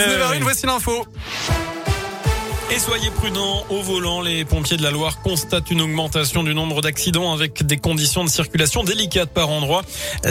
19h01, voici l'info. Et soyez prudents au volant. Les pompiers de la Loire constatent une augmentation du nombre d'accidents avec des conditions de circulation délicates par endroit.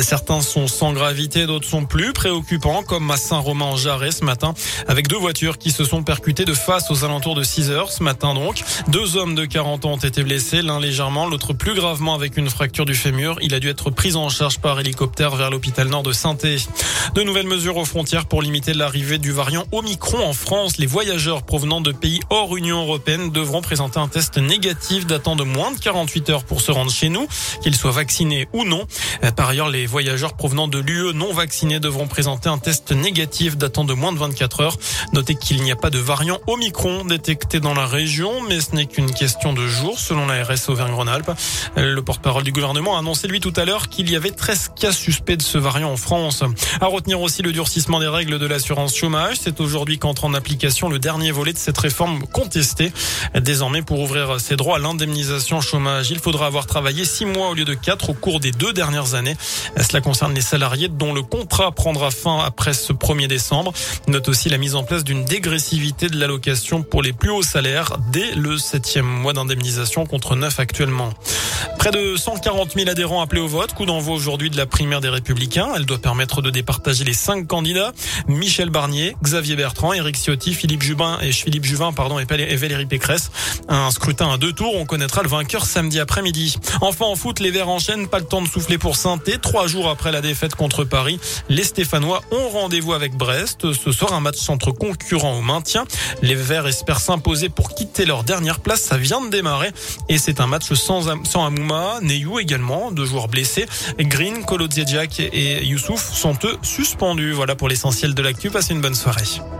Certains sont sans gravité, d'autres sont plus préoccupants, comme à Saint-Romain-en-Jarret ce matin, avec deux voitures qui se sont percutées de face aux alentours de 6 heures ce matin donc. Deux hommes de 40 ans ont été blessés, l'un légèrement, l'autre plus gravement avec une fracture du fémur. Il a dû être pris en charge par hélicoptère vers l'hôpital nord de saint De nouvelles mesures aux frontières pour limiter l'arrivée du variant Omicron en France. Les voyageurs provenant de pays hors Union européenne devront présenter un test négatif datant de moins de 48 heures pour se rendre chez nous, qu'ils soient vaccinés ou non. Euh, par ailleurs, les voyageurs provenant de l'UE non vaccinés devront présenter un test négatif datant de moins de 24 heures. Notez qu'il n'y a pas de variant Omicron détecté dans la région, mais ce n'est qu'une question de jours selon la RS Auvergne-Rhône-Alpes. Euh, le porte-parole du gouvernement a annoncé lui tout à l'heure qu'il y avait 13 cas suspects de ce variant en France. À retenir aussi le durcissement des règles de l'assurance chômage. C'est aujourd'hui qu'entre en application le dernier volet de cette réforme contesté. Désormais, pour ouvrir ses droits à l'indemnisation chômage, il faudra avoir travaillé six mois au lieu de quatre au cours des deux dernières années. Cela concerne les salariés dont le contrat prendra fin après ce 1er décembre. Note aussi la mise en place d'une dégressivité de l'allocation pour les plus hauts salaires dès le septième mois d'indemnisation contre neuf actuellement. Près de 140 000 adhérents appelés au vote. Coup d'envoi aujourd'hui de la primaire des Républicains. Elle doit permettre de départager les cinq candidats. Michel Barnier, Xavier Bertrand, Éric Ciotti, Philippe Jubin et Philippe Juvin, pardon, et Valérie Pécresse. Un scrutin à deux tours. On connaîtra le vainqueur samedi après-midi. Enfin, en foot, les Verts enchaînent. Pas le temps de souffler pour saint Trois jours après la défaite contre Paris, les Stéphanois ont rendez-vous avec Brest. Ce soir, un match entre concurrents au maintien. Les Verts espèrent s'imposer pour quitter leur dernière place. Ça vient de démarrer et c'est un match sans, sans Neyou également, deux joueurs blessés. Green, Kolo et Youssouf sont eux suspendus. Voilà pour l'essentiel de l'actu. Passez une bonne soirée.